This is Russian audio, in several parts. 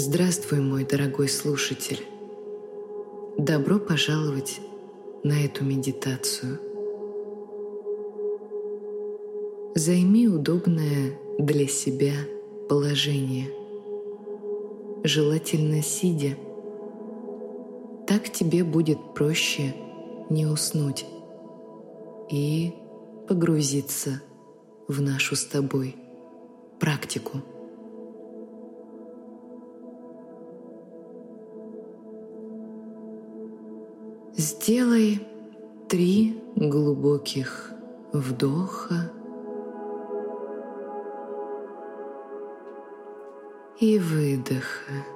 Здравствуй, мой дорогой слушатель. Добро пожаловать на эту медитацию. Займи удобное для себя положение, желательно сидя. Так тебе будет проще не уснуть и погрузиться в нашу с тобой практику. Сделай три глубоких вдоха и выдоха.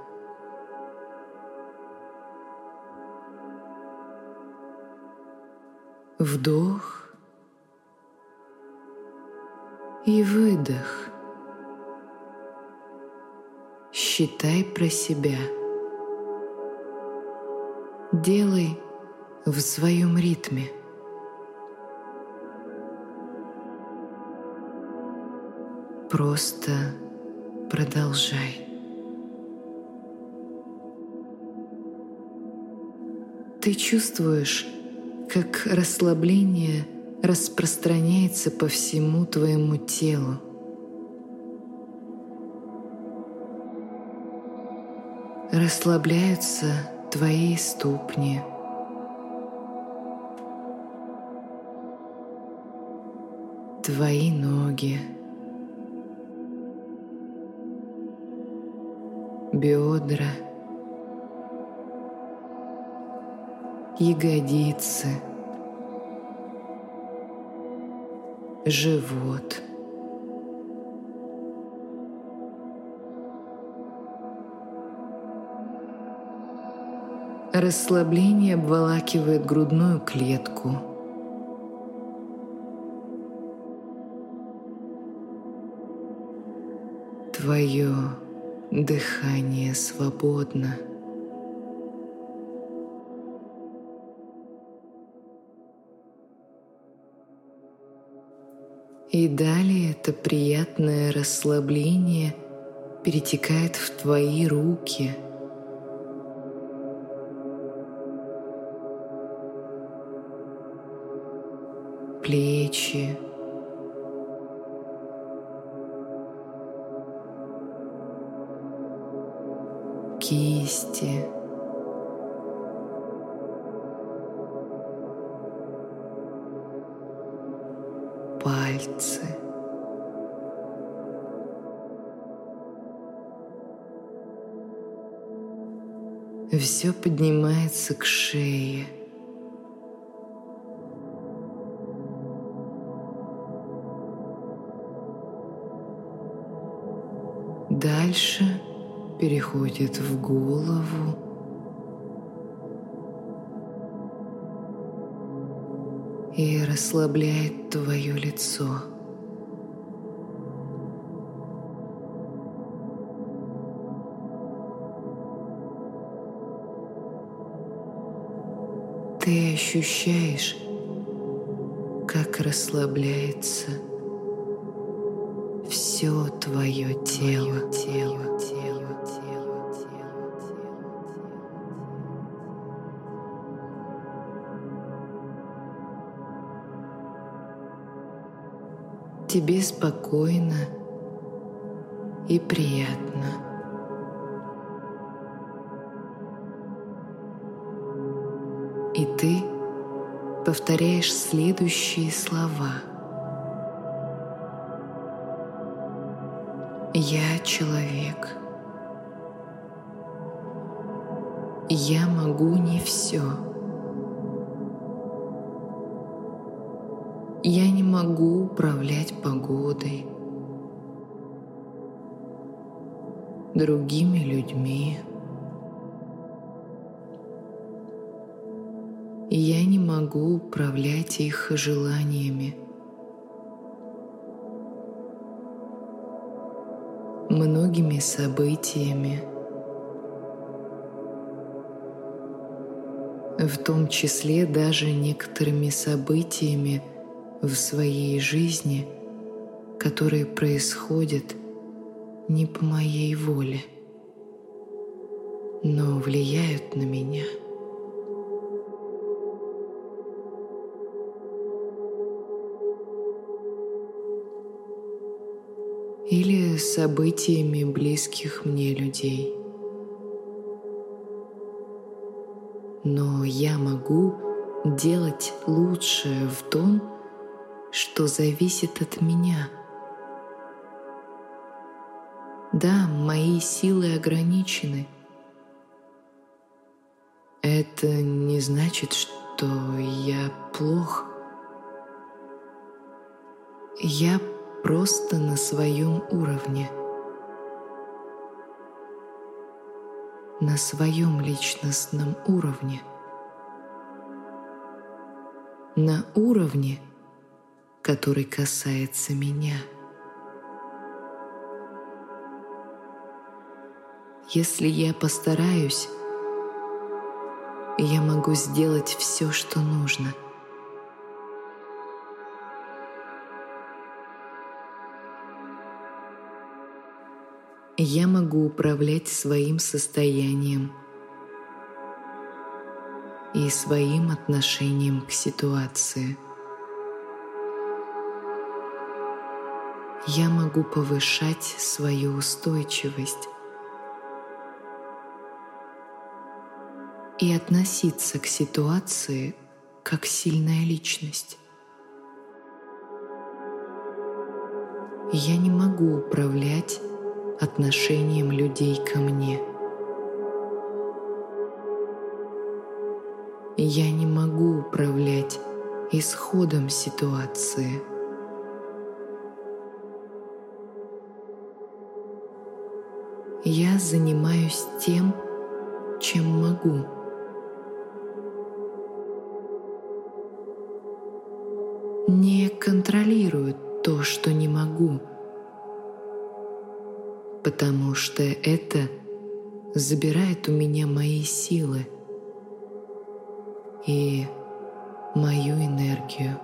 Вдох и выдох. Считай про себя. Делай в своем ритме. Просто продолжай. Ты чувствуешь, как расслабление распространяется по всему твоему телу. Расслабляются твои ступни – твои ноги, бедра, ягодицы, живот. Расслабление обволакивает грудную клетку – Твое дыхание свободно. И далее это приятное расслабление перетекает в твои руки. Плечи, кисти. Пальцы. Все поднимается к шее. Переходит в голову. И расслабляет твое лицо. Ты ощущаешь, как расслабляется все твое тело, тело, тело. Тебе спокойно и приятно. И ты повторяешь следующие слова. Я человек. Я могу не все. Я не могу управлять погодой, другими людьми. Я не могу управлять их желаниями. Многими событиями, в том числе даже некоторыми событиями, в своей жизни, которые происходят не по моей воле. но влияют на меня. Или событиями близких мне людей. Но я могу делать лучшее в том, что зависит от меня. Да, мои силы ограничены. Это не значит, что я плох. Я просто на своем уровне. На своем личностном уровне. На уровне, который касается меня. Если я постараюсь, я могу сделать все, что нужно. Я могу управлять своим состоянием и своим отношением к ситуации. Я могу повышать свою устойчивость и относиться к ситуации как сильная личность. Я не могу управлять отношением людей ко мне. Я не могу управлять исходом ситуации. Я занимаюсь тем, чем могу. не контролирую то, что не могу, потому что это забирает у меня мои силы и мою энергию.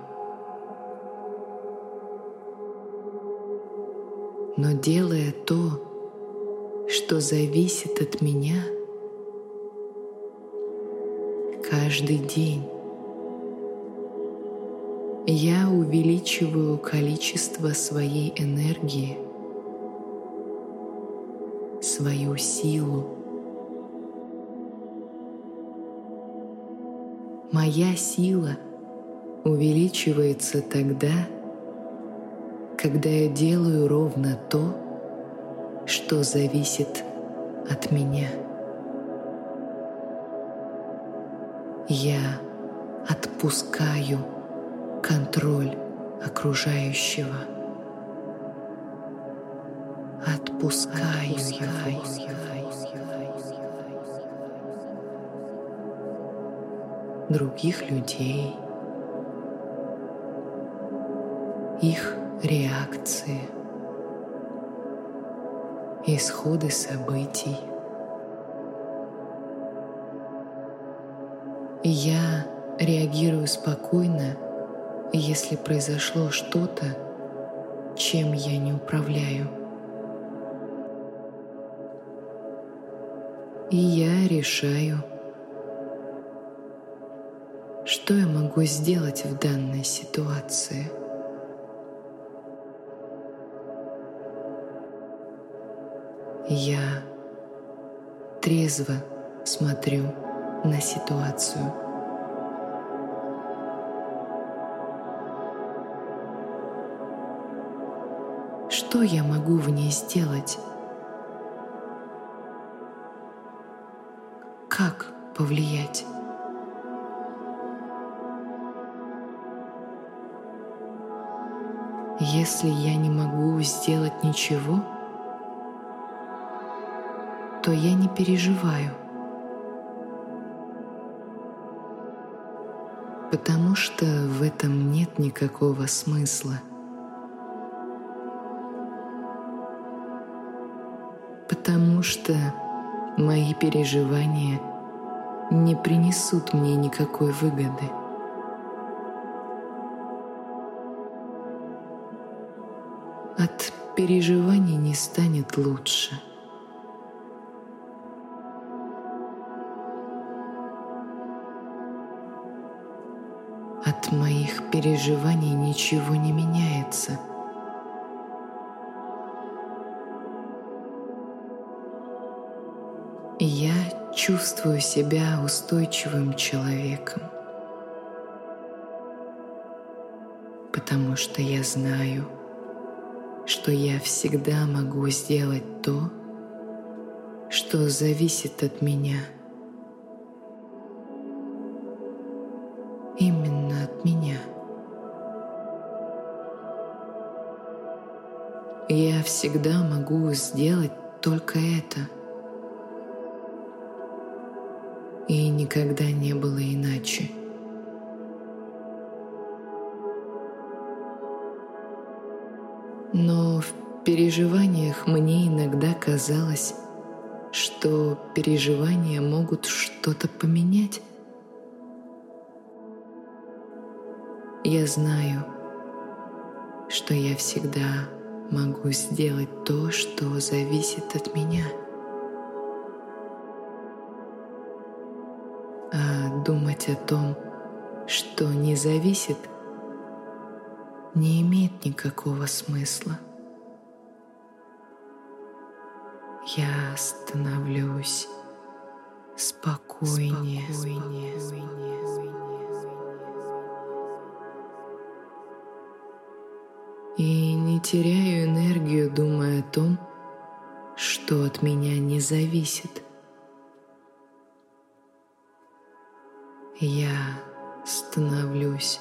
Но делая то, что зависит от меня, каждый день я увеличиваю количество своей энергии, свою силу. Моя сила увеличивается тогда, когда я делаю ровно то, что зависит от меня. Я отпускаю контроль окружающего. Отпускаю его. Других людей, их реакции, исходы событий. Я реагирую спокойно если произошло что-то, чем я не управляю. И я решаю, что я могу сделать в данной ситуации. Я трезво смотрю на ситуацию. Что я могу в ней сделать? Как повлиять? Если я не могу сделать ничего, то я не переживаю, потому что в этом нет никакого смысла – потому что мои переживания не принесут мне никакой выгоды. От переживаний не станет лучше. От моих переживаний ничего не меняется. Я чувствую себя устойчивым человеком, потому что я знаю, что я всегда могу сделать то, что зависит от меня. Всегда могу сделать только это. И никогда не было иначе. Но в переживаниях мне иногда казалось, что переживания могут что-то поменять. Я знаю, что я всегда могу сделать то, что зависит от меня. А думать о том, что не зависит, не имеет никакого смысла. я становлюсь спокойнее. И не теряю энергию, думая о том, что от меня не зависит. Я становлюсь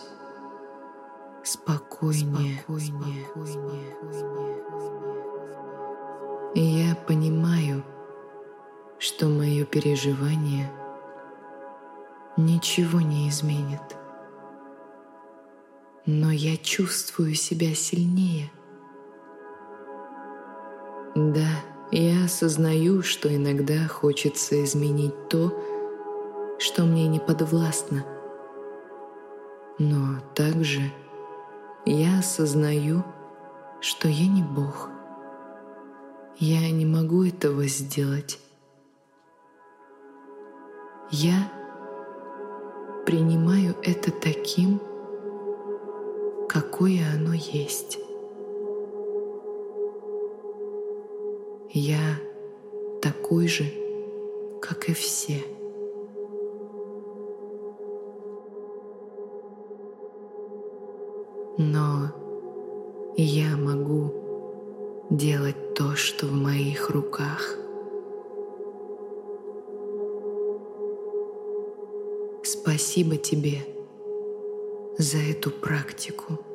спокойнее. спокойнее. спокойнее. И я понимаю, что мое переживание ничего не изменит. Но я чувствую себя сильнее. Да, я осознаю, что иногда хочется изменить то, что мне не подвластно. Но также я осознаю, что я не Бог — я не могу этого сделать. Я принимаю это таким, какое оно есть. Я такой же, как и все. Но я могу делать то, что в моих руках. Спасибо тебе за эту практику.